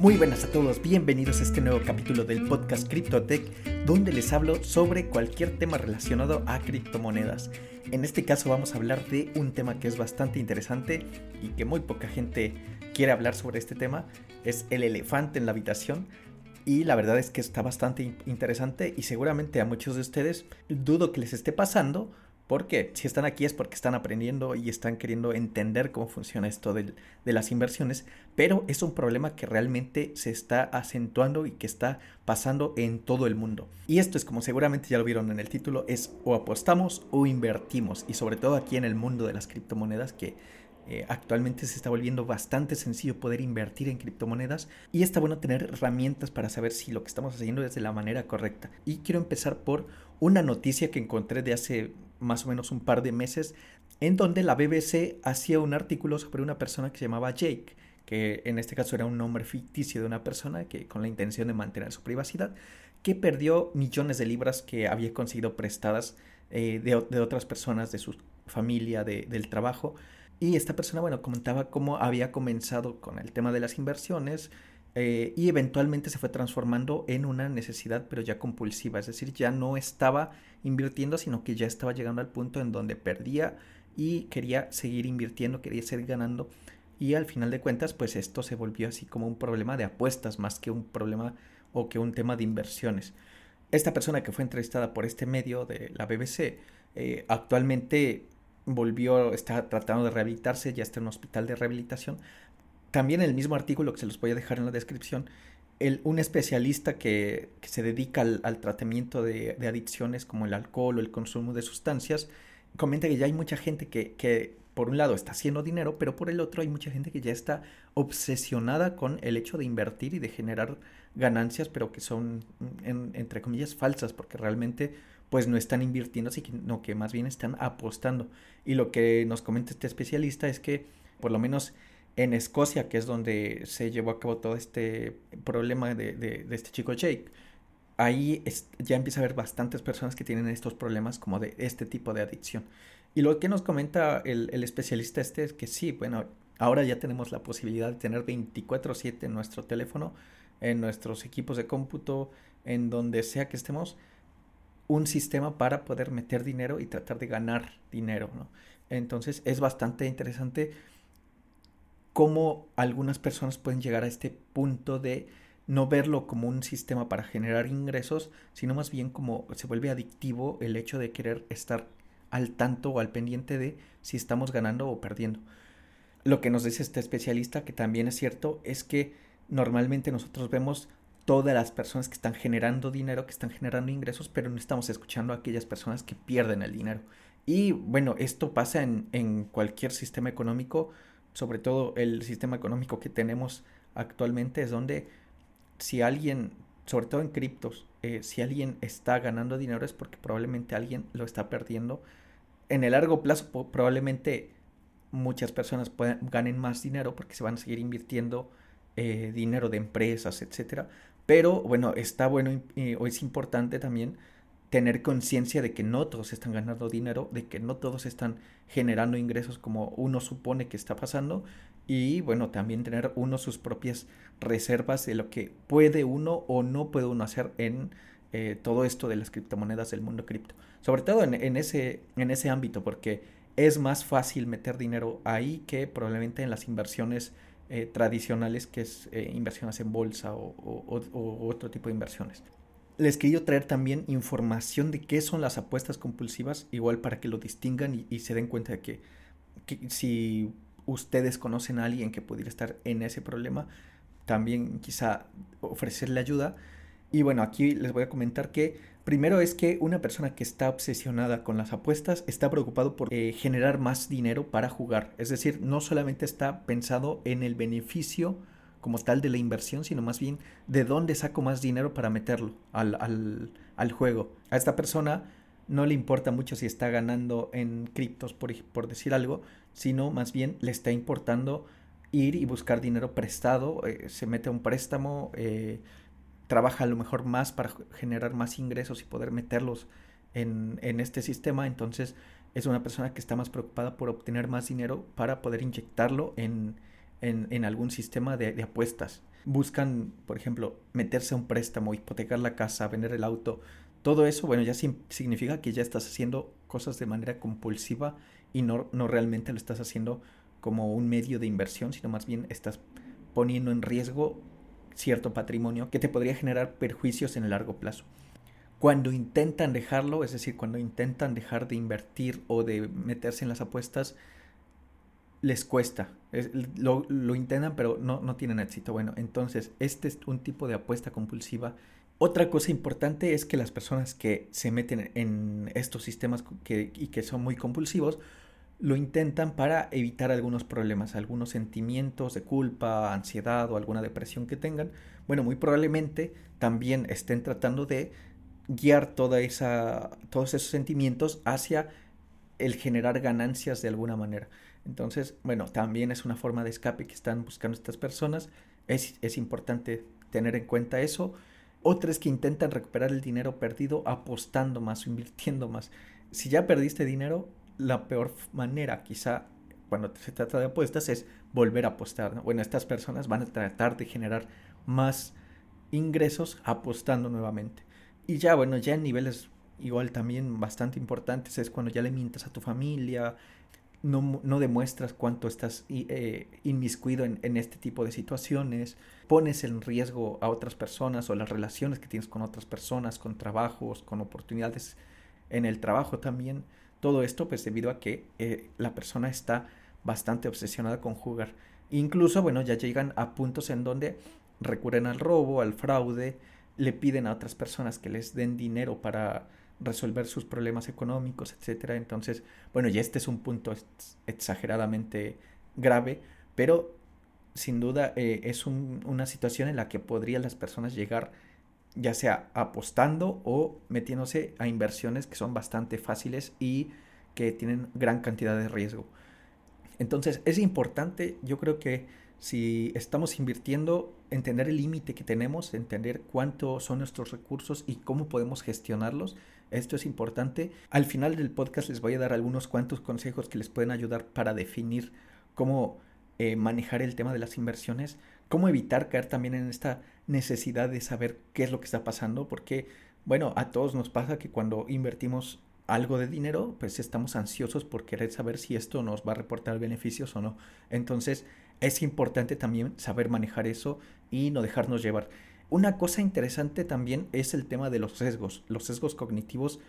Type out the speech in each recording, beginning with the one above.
Muy buenas a todos, bienvenidos a este nuevo capítulo del podcast CryptoTech, donde les hablo sobre cualquier tema relacionado a criptomonedas. En este caso vamos a hablar de un tema que es bastante interesante y que muy poca gente quiere hablar sobre este tema, es el elefante en la habitación. Y la verdad es que está bastante interesante y seguramente a muchos de ustedes dudo que les esté pasando porque si están aquí es porque están aprendiendo y están queriendo entender cómo funciona esto de, las inversiones, pero es un problema que realmente se está acentuando y que está pasando en todo el mundo. Y esto es como seguramente ya lo vieron en el título, es o apostamos o invertimos, y sobre todo aquí en el mundo de las criptomonedas que eh, actualmente se está volviendo bastante sencillo poder invertir en criptomonedas y está bueno tener herramientas para saber si lo que estamos haciendo es de la manera correcta. Y quiero empezar por una noticia que encontré de hace más o menos un par de meses en donde la BBC hacía un artículo sobre una persona que se llamaba Jake, que en este caso era un nombre ficticio de una persona que con la intención de mantener su privacidad, que perdió millones de libras que había conseguido prestadas eh, de, otras personas, de su familia, del trabajo, y esta persona, bueno, comentaba cómo había comenzado con el tema de las inversiones eh, y eventualmente se fue transformando en una necesidad, pero ya compulsiva. Es decir, ya no estaba invirtiendo, sino que ya estaba llegando al punto en donde perdía y quería seguir invirtiendo, quería seguir ganando. Y al final de cuentas, pues esto se volvió así como un problema de apuestas más que un problema o que un tema de inversiones. Esta persona que fue entrevistada por este medio de la BBC eh, actualmente volvió, está tratando de rehabilitarse, ya está en un hospital de rehabilitación. También en el mismo artículo que se los voy a dejar en la descripción, el, un especialista que, se dedica al, tratamiento de, adicciones como el alcohol o el consumo de sustancias, comenta que ya hay mucha gente que, que, por un lado está haciendo dinero, pero por el otro hay mucha gente que ya está obsesionada con el hecho de invertir y de generar ganancias, pero que son, entre comillas, falsas, porque realmente pues no están invirtiendo, sino que más bien están apostando. Y lo que nos comenta este especialista es que por lo menos en Escocia, que es donde se llevó a cabo todo este problema de, este chico Jake, ahí ya empieza a haber bastantes personas que tienen estos problemas como de este tipo de adicción. Y lo que nos comenta el, el especialista este es que sí, bueno, ahora ya tenemos la posibilidad de tener 24/7 en nuestro teléfono, en nuestros equipos de cómputo, en donde sea que estemos, un sistema para poder meter dinero y tratar de ganar dinero, ¿no? Entonces es bastante interesante cómo algunas personas pueden llegar a este punto de no verlo como un sistema para generar ingresos, sino más bien como se vuelve adictivo el hecho de querer estar al tanto o al pendiente de si estamos ganando o perdiendo. Lo que nos dice este especialista, que también es cierto, es que normalmente nosotros vemos todas las personas que están generando dinero, que están generando ingresos, pero no estamos escuchando a aquellas personas que pierden el dinero. Y bueno, esto pasa en, cualquier sistema económico, sobre todo el sistema económico que tenemos actualmente, es donde si alguien, sobre todo en criptos, eh, si alguien está ganando dinero es porque probablemente alguien lo está perdiendo. En el largo plazo probablemente muchas personas ganen más dinero porque se van a seguir invirtiendo eh, dinero de empresas, etcétera. Pero bueno, está bueno o es importante también tener conciencia de que no todos están ganando dinero, de que no todos están generando ingresos como uno supone que está pasando y bueno, también tener uno sus propias reservas de lo que puede uno o no puede uno hacer en eh, todo esto de las criptomonedas del mundo cripto. Sobre todo en, ese, en ese ámbito, porque es más fácil meter dinero ahí que probablemente en las inversiones eh, tradicionales, que es eh, inversiones en bolsa o, otro tipo de inversiones. Les quería traer también información de qué son las apuestas compulsivas, igual para que lo distingan y, se den cuenta de que, si ustedes conocen a alguien que pudiera estar en ese problema, también quizá ofrecerle ayuda. Y bueno, aquí les voy a comentar que Primero es que una persona que está obsesionada con las apuestas está preocupado por eh, generar más dinero para jugar. Es decir, no solamente está pensado en el beneficio como tal de la inversión, sino más bien de dónde saco más dinero para meterlo al, al, juego. A esta persona no le importa mucho si está ganando en criptos, por, por, decir algo, sino más bien le está importando ir y buscar dinero prestado, eh, se mete a un préstamo, eh, trabaja a lo mejor más para generar más ingresos y poder meterlos en, este sistema, entonces es una persona que está más preocupada por obtener más dinero para poder inyectarlo en, en, algún sistema de, apuestas. Buscan, por ejemplo, meterse a un préstamo, hipotecar la casa, vender el auto. Todo eso, bueno, ya significa que ya estás haciendo cosas de manera compulsiva y no, no realmente lo estás haciendo como un medio de inversión, sino más bien estás poniendo en riesgo cierto patrimonio que te podría generar perjuicios en el largo plazo. Cuando intentan dejarlo, es decir, cuando intentan dejar de invertir o de meterse en las apuestas, les cuesta. lo, intentan, pero no, no tienen éxito. Bueno, entonces, este es un tipo de apuesta compulsiva. Otra cosa importante es que las personas que se meten en estos sistemas y que son muy compulsivos, lo intentan para evitar algunos problemas, algunos sentimientos de culpa, ansiedad o alguna depresión que tengan. Bueno, muy probablemente también estén tratando de guiar toda esa, todos esos sentimientos hacia el generar ganancias de alguna manera. Entonces, bueno, también es una forma de escape que están buscando estas personas. Es, es importante tener en cuenta eso. Otra es que intentan recuperar el dinero perdido apostando más o invirtiendo más. Si ya perdiste dinero, la peor manera quizá cuando se trata de apuestas es volver a apostar. Bueno, estas personas van a tratar de generar más ingresos apostando nuevamente. Y ya, bueno, ya en niveles igual también bastante importantes es cuando ya le mientas a tu familia, no, no demuestras cuánto estás eh, inmiscuido en, en, este tipo de situaciones, pones en riesgo a otras personas o las relaciones que tienes con otras personas, con trabajos, con oportunidades en el trabajo también. Todo esto pues debido a que eh, la persona está bastante obsesionada con jugar. Incluso, bueno, ya llegan a puntos en donde recurren al robo, al fraude, le piden a otras personas que les den dinero para resolver sus problemas económicos, etcétera. Entonces, bueno, ya este es un punto exageradamente grave, pero sin duda eh, es una situación en la que podrían las personas llegar ya sea apostando o metiéndose a inversiones que son bastante fáciles y que tienen gran cantidad de riesgo. Entonces es importante, yo creo que si estamos invirtiendo, entender el límite que tenemos, entender cuánto son nuestros recursos y cómo podemos gestionarlos. Esto es importante. Al final del podcast les voy a dar algunos cuantos consejos que les pueden ayudar para definir cómo eh, manejar el tema de las inversiones, cómo evitar caer también en esta necesidad de saber qué es lo que está pasando, porque, bueno, a todos nos pasa que cuando invertimos algo de dinero, pues estamos ansiosos por querer saber si esto nos va a reportar beneficios o no. Entonces, es importante también saber manejar eso y no dejarnos llevar. Una cosa interesante también es el tema de los sesgos. Los sesgos cognitivos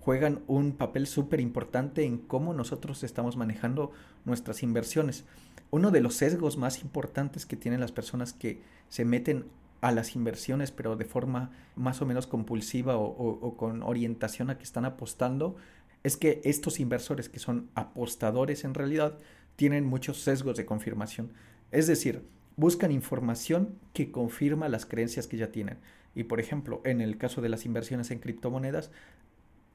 juegan un papel súper importante en cómo nosotros estamos manejando nuestras inversiones. Uno de los sesgos más importantes que tienen las personas que se meten a las inversiones, pero de forma más o menos compulsiva o, con orientación a que están apostando, es que estos inversores que son apostadores en realidad tienen muchos sesgos de confirmación. Es decir, buscan información que confirma las creencias que ya tienen. Y por ejemplo, en el caso de las inversiones en criptomonedas,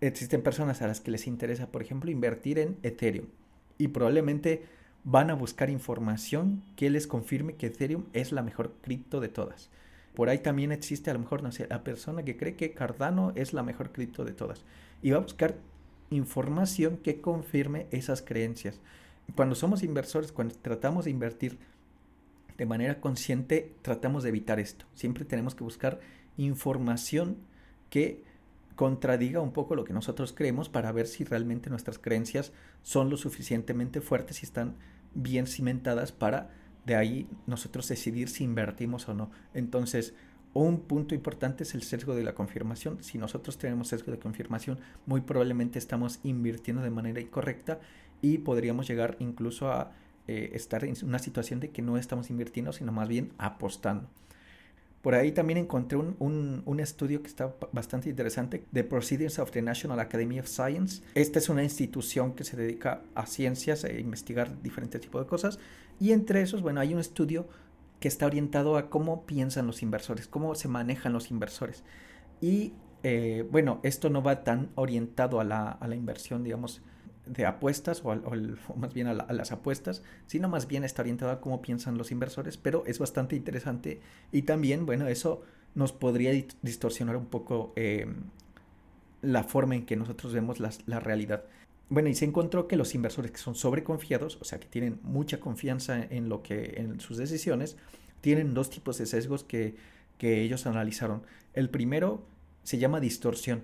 existen personas a las que les interesa, por ejemplo, invertir en Ethereum. Y probablemente van a buscar información que les confirme que Ethereum es la mejor cripto de todas. Por ahí también existe a lo mejor, no sé, la persona que cree que Cardano es la mejor cripto de todas. Y va a buscar información que confirme esas creencias. Cuando somos inversores, cuando tratamos de invertir de manera consciente, tratamos de evitar esto. Siempre tenemos que buscar información que contradiga un poco lo que nosotros creemos para ver si realmente nuestras creencias son lo suficientemente fuertes y están bien cimentadas para de ahí nosotros decidir si invertimos o no. Entonces, un punto importante es el sesgo de la confirmación. Si nosotros tenemos sesgo de confirmación, muy probablemente estamos invirtiendo de manera incorrecta y podríamos llegar incluso a eh, estar en una situación de que no estamos invirtiendo, sino más bien apostando. Por ahí también encontré un, un, estudio que está bastante interesante, The Proceedings of the National Academy of Science. Esta es una institución que se dedica a ciencias, a investigar diferentes tipos de cosas. Y entre esos, bueno, hay un estudio que está orientado a cómo piensan los inversores, cómo se manejan los inversores. Y eh, bueno, esto no va tan orientado a la, a la inversión, digamos, de apuestas o, más bien a, las apuestas, sino más bien está orientado a cómo piensan los inversores, pero es bastante interesante y también, bueno, eso nos podría distorsionar un poco em, la forma en que nosotros vemos la realidad. Bueno, y se encontró que los inversores que son sobreconfiados, o sea, que tienen mucha confianza en lo que en sus decisiones, tienen dos tipos de sesgos que, que ellos analizaron. El primero se llama distorsión.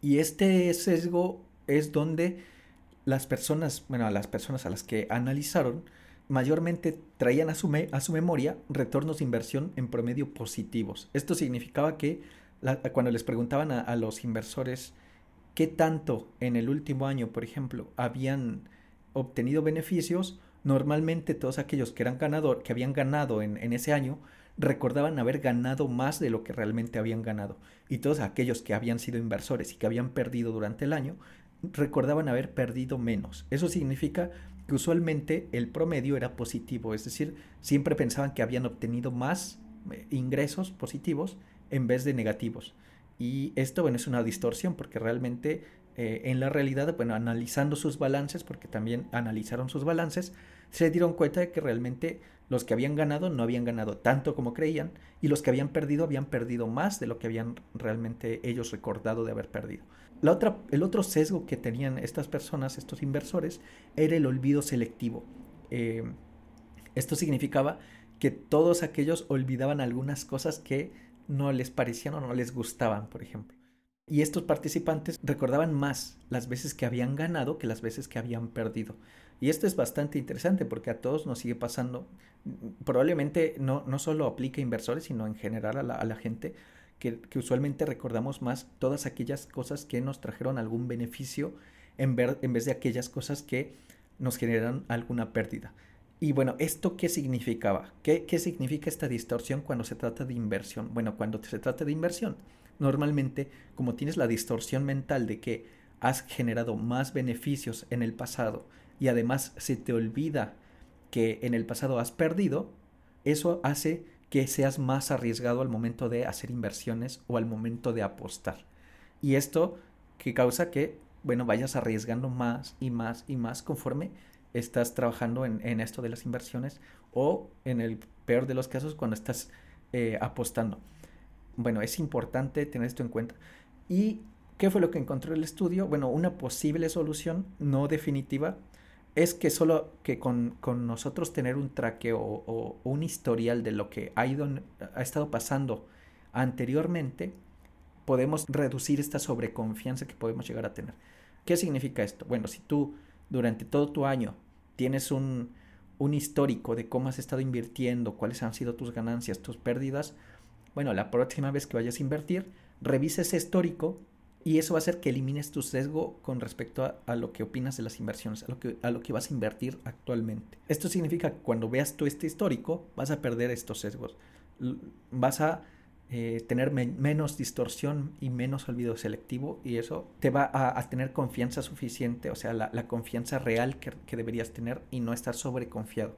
Y este sesgo es donde las personas, bueno, a las personas a las que analizaron, mayormente traían a su, a su memoria retornos de inversión en promedio positivos. Esto significaba que cuando les preguntaban a, los inversores qué tanto en el último año, por ejemplo, habían obtenido beneficios, normalmente todos aquellos que, eran ganador, que habían ganado en, en ese año recordaban haber ganado más de lo que realmente habían ganado. Y todos aquellos que habían sido inversores y que habían perdido durante el año recordaban haber perdido menos. Eso significa que usualmente el promedio era positivo, es decir, siempre pensaban que habían obtenido más eh, ingresos positivos en vez de negativos. Y esto, bueno, es una distorsión porque realmente eh, en la realidad, bueno, analizando sus balances, porque también analizaron sus balances, se dieron cuenta de que realmente los que habían ganado no habían ganado tanto como creían y los que habían perdido habían perdido más de lo que habían realmente ellos recordado de haber perdido. La otra, el otro sesgo que tenían estas personas, estos inversores, era el olvido selectivo. Eh, esto significaba que todos aquellos olvidaban algunas cosas que no les parecían o no les gustaban, por ejemplo. Y estos participantes recordaban más las veces que habían ganado que las veces que habían perdido. Y esto es bastante interesante porque a todos nos sigue pasando. Probablemente no, no solo aplica a inversores, sino en general a la, a la gente, que, usualmente recordamos más todas aquellas cosas que nos trajeron algún beneficio en, en vez de aquellas cosas que nos generan alguna pérdida. Y bueno, ¿esto qué significaba? ¿Qué, ¿Qué significa esta distorsión cuando se trata de inversión? Bueno, cuando se trata de inversión, normalmente como tienes la distorsión mental de que has generado más beneficios en el pasado y además se te olvida que en el pasado has perdido, eso hace que seas más arriesgado al momento de hacer inversiones o al momento de apostar. Y esto que causa que, bueno, vayas arriesgando más y más y más conforme estás trabajando en, esto de las inversiones o en el peor de los casos cuando estás eh, apostando. Bueno, es importante tener esto en cuenta. ¿Y qué fue lo que encontró el estudio? Bueno, una posible solución no definitiva es que solo que con, nosotros tener un traqueo o, un historial de lo que ha, ido, ha estado pasando anteriormente, podemos reducir esta sobreconfianza que podemos llegar a tener. ¿Qué significa esto? Bueno, si tú durante todo tu año tienes un, un histórico de cómo has estado invirtiendo, cuáles han sido tus ganancias, tus pérdidas, bueno, la próxima vez que vayas a invertir, revisa ese histórico y eso va a hacer que elimines tu sesgo con respecto a, lo que opinas de las inversiones, a lo, que, a lo que vas a invertir actualmente. Esto significa que cuando veas tú este histórico, vas a perder estos sesgos. Vas a eh, tener menos distorsión y menos olvido selectivo y eso te va a, tener confianza suficiente, o sea, la, confianza real que, deberías tener y no estar sobreconfiado.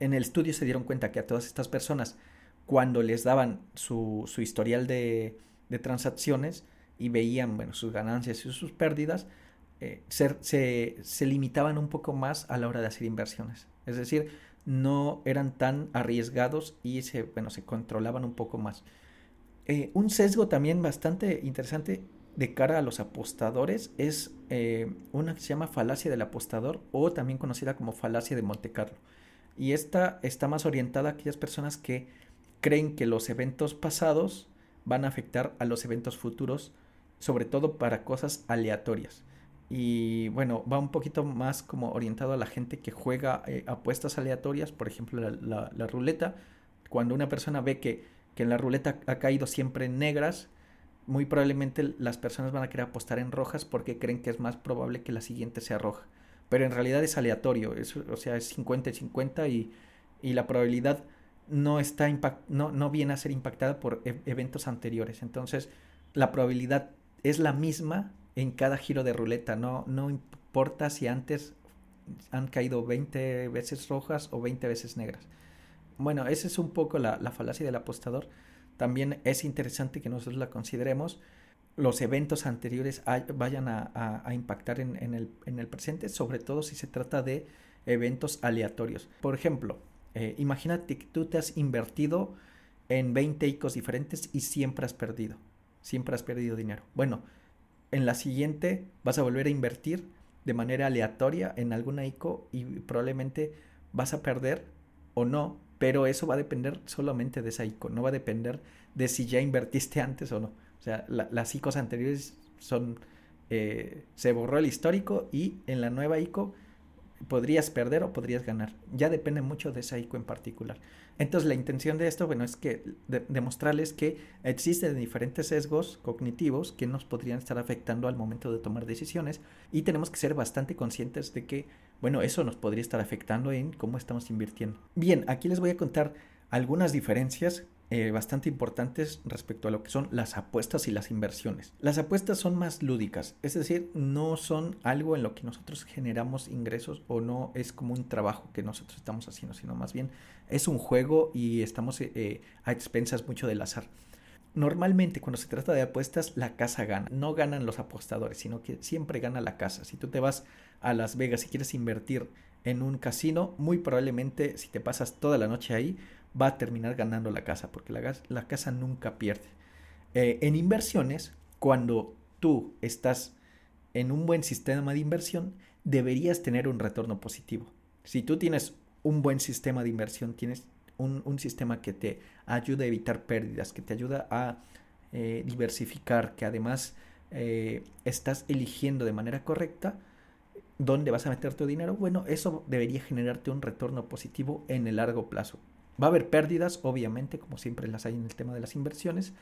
En el estudio se dieron cuenta que a todas estas personas, cuando les daban su, su historial de transacciones, y veían bueno, sus ganancias y sus pérdidas, eh, se, se, limitaban un poco más a la hora de hacer inversiones. Es decir, no eran tan arriesgados y se, bueno, se controlaban un poco más. Eh, un sesgo también bastante interesante de cara a los apostadores es eh, una que se llama falacia del apostador o también conocida como falacia de Monte Carlo. Y esta está más orientada a aquellas personas que creen que los eventos pasados van a afectar a los eventos futuros sobre todo para cosas aleatorias. Y bueno, va un poquito más como orientado a la gente que juega eh, apuestas aleatorias, por ejemplo la, ruleta. Cuando una persona ve que, que en la ruleta ha caído siempre en negras, muy probablemente las personas van a querer apostar en rojas porque creen que es más probable que la siguiente sea roja. Pero en realidad es aleatorio, o sea, es 50 y 50 y, y la probabilidad no, está no, no viene a ser impactada por e-, eventos anteriores. Entonces, la probabilidad es la misma en cada giro de ruleta, no, no importa si antes han caído 20 veces rojas o 20 veces negras. Bueno, esa es un poco la, falacia del apostador. También es interesante que nosotros la consideremos. Los eventos anteriores vayan a, impactar en, el, en, el, presente, sobre todo si se trata de eventos aleatorios. Por ejemplo, eh, imagínate que tú te has invertido en 20 ICOs diferentes y siempre has perdido siempre has perdido dinero. Bueno, en la siguiente vas a volver a invertir de manera aleatoria en alguna ICO y probablemente vas a perder o no, pero eso va a depender solamente de esa ICO, no va a depender de si ya invertiste antes o no. O sea, las ICOs anteriores son, eh, se borró el histórico y en la nueva ICO podrías perder o podrías ganar. Ya depende mucho de esa ICO en particular. Entonces la intención de esto, bueno, es que demostrarles que existen diferentes sesgos cognitivos que nos podrían estar afectando al momento de tomar decisiones y tenemos que ser bastante conscientes de que, bueno, eso nos podría estar afectando en cómo estamos invirtiendo. Bien, aquí les voy a contar algunas diferencias eh, bastante importantes respecto a lo que son las apuestas y las inversiones. Las apuestas son más lúdicas, es decir, no son algo en lo que nosotros generamos ingresos o no es como un trabajo que nosotros estamos haciendo, sino más bien es un juego y estamos eh, eh, a expensas mucho del azar. Normalmente cuando se trata de apuestas la casa gana, no ganan los apostadores, sino que siempre gana la casa. Si tú te vas a Las Vegas y quieres invertir en un casino, muy probablemente si te pasas toda la noche ahí, va a terminar ganando la casa, porque la, la casa nunca pierde. Eh, en inversiones, cuando tú estás en un buen sistema de inversión, deberías tener un retorno positivo. Si tú tienes un buen sistema de inversión, tienes un, sistema que te ayuda a evitar pérdidas, que te ayuda a eh, diversificar, que además eh, estás eligiendo de manera correcta dónde vas a meter tu dinero, bueno, eso debería generarte un retorno positivo en el largo plazo. Va a haber pérdidas, obviamente, como siempre las hay en el tema de las inversiones,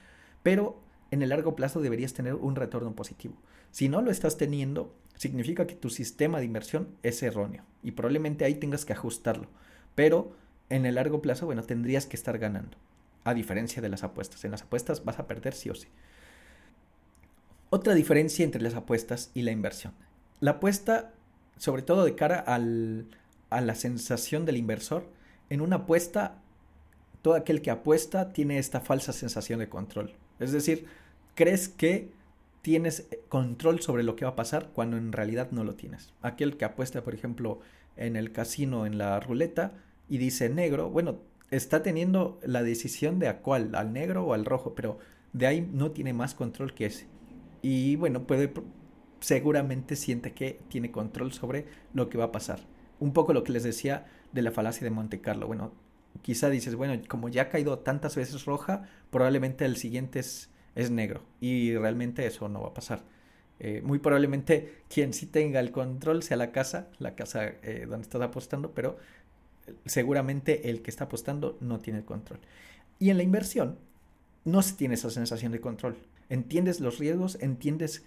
pero en el largo plazo deberías tener un retorno positivo. Si no lo estás teniendo, significa que tu sistema de inversión es erróneo y probablemente ahí tengas que ajustarlo. Pero en el largo plazo, bueno, tendrías que estar ganando. A diferencia de las apuestas. En las apuestas vas a perder sí o sí. Otra diferencia entre las apuestas y la inversión. La apuesta, sobre todo de cara al, a la sensación del inversor, en una apuesta todo aquel que apuesta tiene esta falsa sensación de control. Es decir, crees que tienes control sobre lo que va a pasar cuando en realidad no lo tienes. Aquel que apuesta, por ejemplo, en el casino, en la ruleta, y dice negro, bueno, está teniendo la decisión de a cuál, al negro o al rojo, pero de ahí no tiene más control que ese. Y bueno, puede, seguramente siente que tiene control sobre lo que va a pasar. Un poco lo que les decía de la falacia de Monte Carlo. Bueno, quizá dices, bueno, como ya ha caído tantas veces roja, probablemente el siguiente es, es negro. Y realmente eso no va a pasar. Eh, muy probablemente quien sí tenga el control sea la casa, la casa eh, donde estás apostando, pero seguramente el que está apostando no tiene el control. Y en la inversión no se tiene esa sensación de control. Entiendes los riesgos, entiendes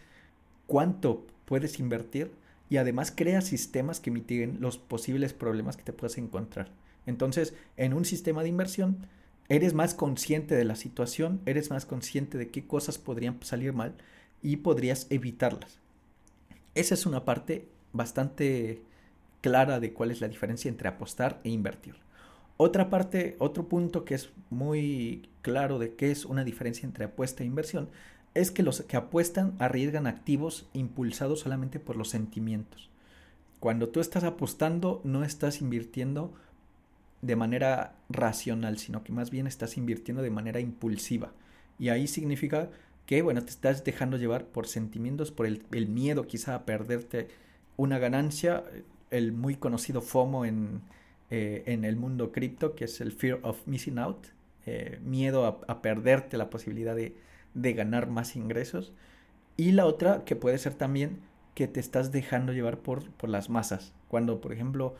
cuánto puedes invertir y además creas sistemas que mitiguen los posibles problemas que te puedas encontrar. Entonces, en un sistema de inversión, eres más consciente de la situación, eres más consciente de qué cosas podrían salir mal y podrías evitarlas. Esa es una parte bastante clara de cuál es la diferencia entre apostar e invertir. Otra parte, otro punto que es muy claro de qué es una diferencia entre apuesta e inversión, es que los que apuestan arriesgan activos impulsados solamente por los sentimientos. Cuando tú estás apostando, no estás invirtiendo de manera racional, sino que más bien estás invirtiendo de manera impulsiva. Y ahí significa que, bueno, te estás dejando llevar por sentimientos, por el, miedo quizá a perderte una ganancia, el muy conocido FOMO en, eh, en el mundo cripto, que es el Fear of Missing Out, eh, miedo a, perderte la posibilidad de, de ganar más ingresos. Y la otra que puede ser también que te estás dejando llevar por, por las masas. Cuando, por ejemplo,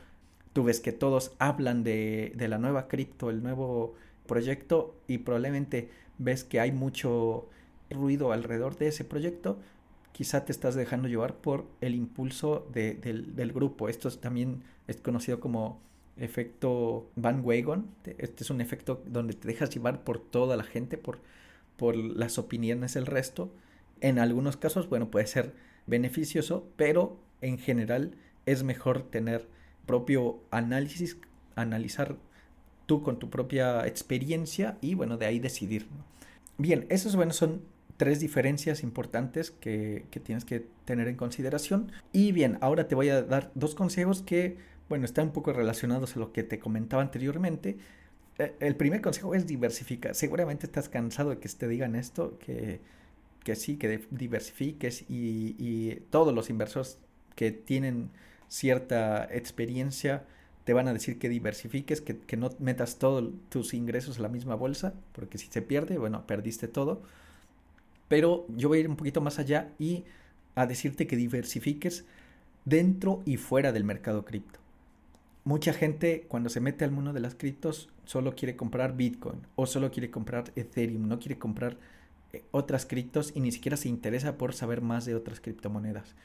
Tú ves que todos hablan de, la nueva cripto, el nuevo proyecto y probablemente ves que hay mucho ruido alrededor de ese proyecto, quizá te estás dejando llevar por el impulso del, del, grupo. Esto también es conocido como efecto Van Wagon. Este es un efecto donde te dejas llevar por toda la gente, por, por las opiniones del resto. En algunos casos, bueno, puede ser beneficioso, pero en general es mejor tener propio análisis, analizar tú con tu propia experiencia y bueno, de ahí decidir. Bien, esos bueno, son tres diferencias importantes que, tienes que tener en consideración. Y bien, ahora te voy a dar dos consejos que, bueno, están un poco relacionados a lo que te comentaba anteriormente. E, el primer consejo es diversificar. Seguramente estás cansado de que te digan esto, que, que sí, que diversifiques y, y todos los inversores que tienen cierta experiencia te van a decir que diversifiques, que, que no metas todos tus ingresos en la misma bolsa, porque si se pierde, bueno, perdiste todo. Pero yo voy a ir un poquito más allá y a decirte que diversifiques dentro y fuera del mercado cripto. Mucha gente cuando se mete al mundo de las criptos solo quiere comprar Bitcoin o solo quiere comprar Ethereum, no quiere comprar eh, otras criptos y ni siquiera se interesa por saber más de otras criptomonedas.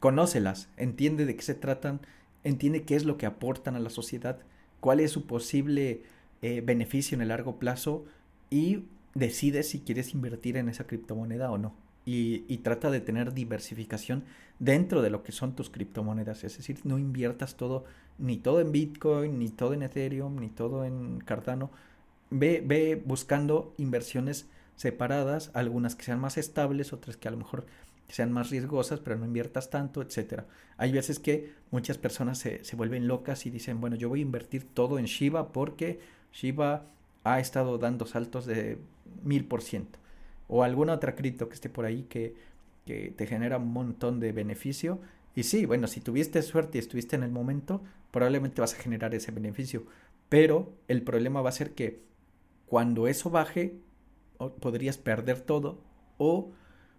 Conócelas, entiende de qué se tratan, entiende qué es lo que aportan a la sociedad, cuál es su posible eh, beneficio en el largo plazo y decide si quieres invertir en esa criptomoneda o no. Y, y, trata de tener diversificación dentro de lo que son tus criptomonedas. Es decir, no inviertas todo, ni todo en Bitcoin, ni todo en Ethereum, ni todo en Cardano. Ve, ve buscando inversiones separadas, algunas que sean más estables, otras que a lo mejor sean más riesgosas, pero no inviertas tanto, etcétera. Hay veces que muchas personas se, se, vuelven locas y dicen, bueno, yo voy a invertir todo en Shiba porque Shiba ha estado dando saltos de mil por ciento. O alguna otra cripto que esté por ahí que, que te genera un montón de beneficio. Y sí, bueno, si tuviste suerte y estuviste en el momento, probablemente vas a generar ese beneficio. Pero el problema va a ser que cuando eso baje, podrías perder todo o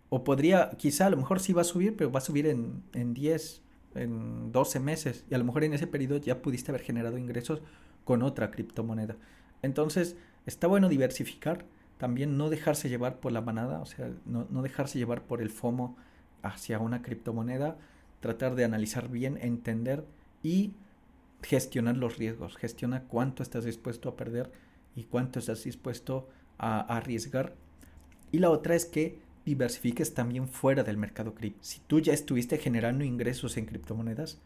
o podría, quizá a lo mejor sí va a subir, pero va a subir en, en 10, en 12 meses. Y a lo mejor en ese periodo ya pudiste haber generado ingresos con otra criptomoneda. Entonces, está bueno diversificar, también no dejarse llevar por la manada, o sea, no, no dejarse llevar por el FOMO hacia una criptomoneda, tratar de analizar bien, entender y gestionar los riesgos. Gestiona cuánto estás dispuesto a perder y cuánto estás dispuesto a, a arriesgar. Y la otra es que diversifiques también fuera del mercado cripto. Si tú ya estuviste generando ingresos en criptomonedas,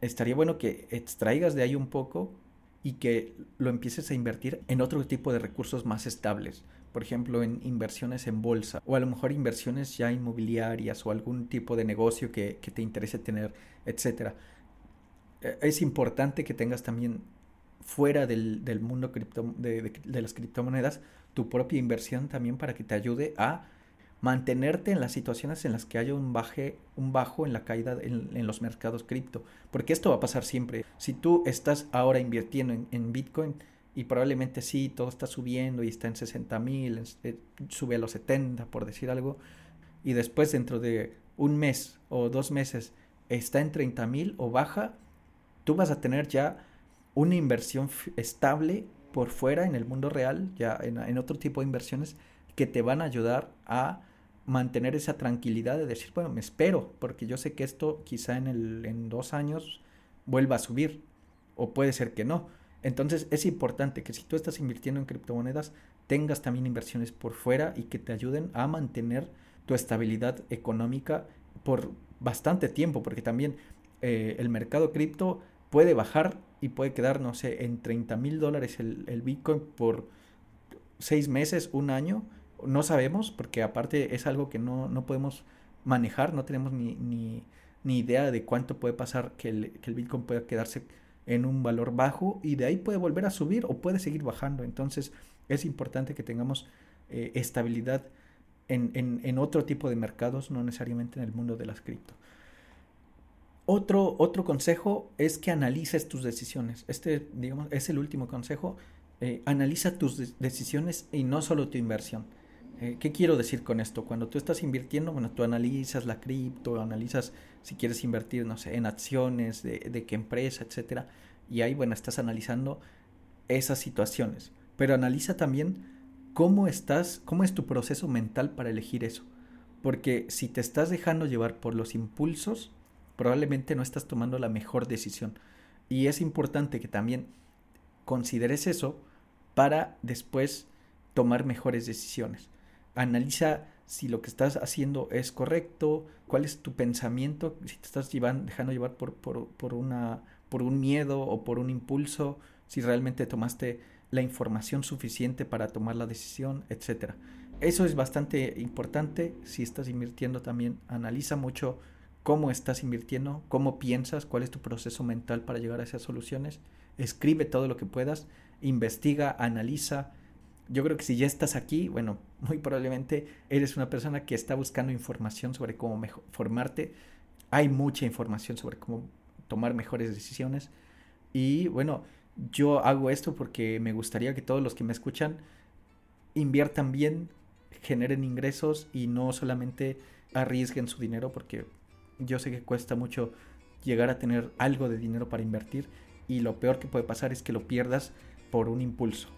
estaría bueno que extraigas de ahí un poco y que lo empieces a invertir en otro tipo de recursos más estables. Por ejemplo, en inversiones en bolsa o a lo mejor inversiones ya inmobiliarias o algún tipo de negocio que, te interese tener, etc. E, es importante que tengas también fuera del, mundo cripto, de las criptomonedas tu propia inversión también para que te ayude a mantenerte en las situaciones en las que haya un, baje, un bajo en la caída en, los mercados cripto. Porque esto va a pasar siempre. Si tú estás ahora invirtiendo en, Bitcoin y probablemente sí, todo está subiendo y está en 60 mil, eh, sube a los 70 por decir algo, y después dentro de un mes o dos meses está en 30 mil o baja, tú vas a tener ya una inversión estable por fuera en el mundo real, ya en, en otro tipo de inversiones que te van a ayudar a mantener esa tranquilidad de decir, bueno, me espero, porque yo sé que esto quizá en, el, en dos años vuelva a subir, o puede ser que no. Entonces es importante que si tú estás invirtiendo en criptomonedas, tengas también inversiones por fuera y que te ayuden a mantener tu estabilidad económica por bastante tiempo, porque también eh, el mercado cripto puede bajar y puede quedar, no sé, en 30 mil dólares el, el Bitcoin por seis meses, un año, no sabemos, porque aparte es algo que no, no podemos manejar, no tenemos ni, ni, ni, idea de cuánto puede pasar que el, que el Bitcoin pueda quedarse en un valor bajo y de ahí puede volver a subir o puede seguir bajando. Entonces es importante que tengamos eh, estabilidad en, en, en, otro tipo de mercados, no necesariamente en el mundo de las cripto. Otro, otro consejo es que analices tus decisiones. Este, digamos, es el último consejo. Eh, analiza tus decisiones y no solo tu inversión. Eh, ¿Qué quiero decir con esto? Cuando tú estás invirtiendo, bueno, tú analizas la cripto, analizas si quieres invertir, no sé, en acciones, de, de qué empresa, etcétera. Y ahí, bueno, estás analizando esas situaciones. Pero analiza también cómo estás, cómo es tu proceso mental para elegir eso. Porque si te estás dejando llevar por los impulsos, probablemente no estás tomando la mejor decisión. Y es importante que también consideres eso para después tomar mejores decisiones analiza si lo que estás haciendo es correcto, cuál es tu pensamiento, si te estás dejando llevar por, por, una, por un miedo o por un impulso, si realmente tomaste la información suficiente para tomar la decisión, etc. Eso es bastante importante. Si estás invirtiendo también, analiza mucho cómo estás invirtiendo, cómo piensas, cuál es tu proceso mental para llegar a esas soluciones. Escribe todo lo que puedas, investiga, analiza, yo creo que si ya estás aquí, bueno, muy probablemente eres una persona que está buscando información sobre cómo mejor, formarte. hay mucha información sobre cómo tomar mejores decisiones. Y bueno, yo hago esto porque me gustaría que todos los que me escuchan inviertan bien, generen ingresos y no solamente arriesguen su dinero porque yo sé que cuesta mucho llegar a tener algo de dinero para invertir y lo peor que puede pasar es que lo pierdas por un impulso.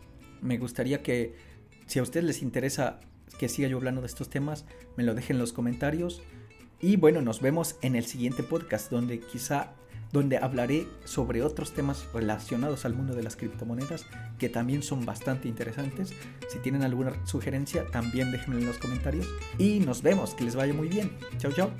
Me gustaría que si a ustedes les interesa que siga yo hablando de estos temas, me lo dejen en los comentarios. Y bueno, nos vemos en el siguiente podcast donde quizá donde hablaré sobre otros temas relacionados al mundo de las criptomonedas que también son bastante interesantes. Si tienen alguna sugerencia, también déjenme en los comentarios. Y nos vemos, que les vaya muy bien. Chao, chao.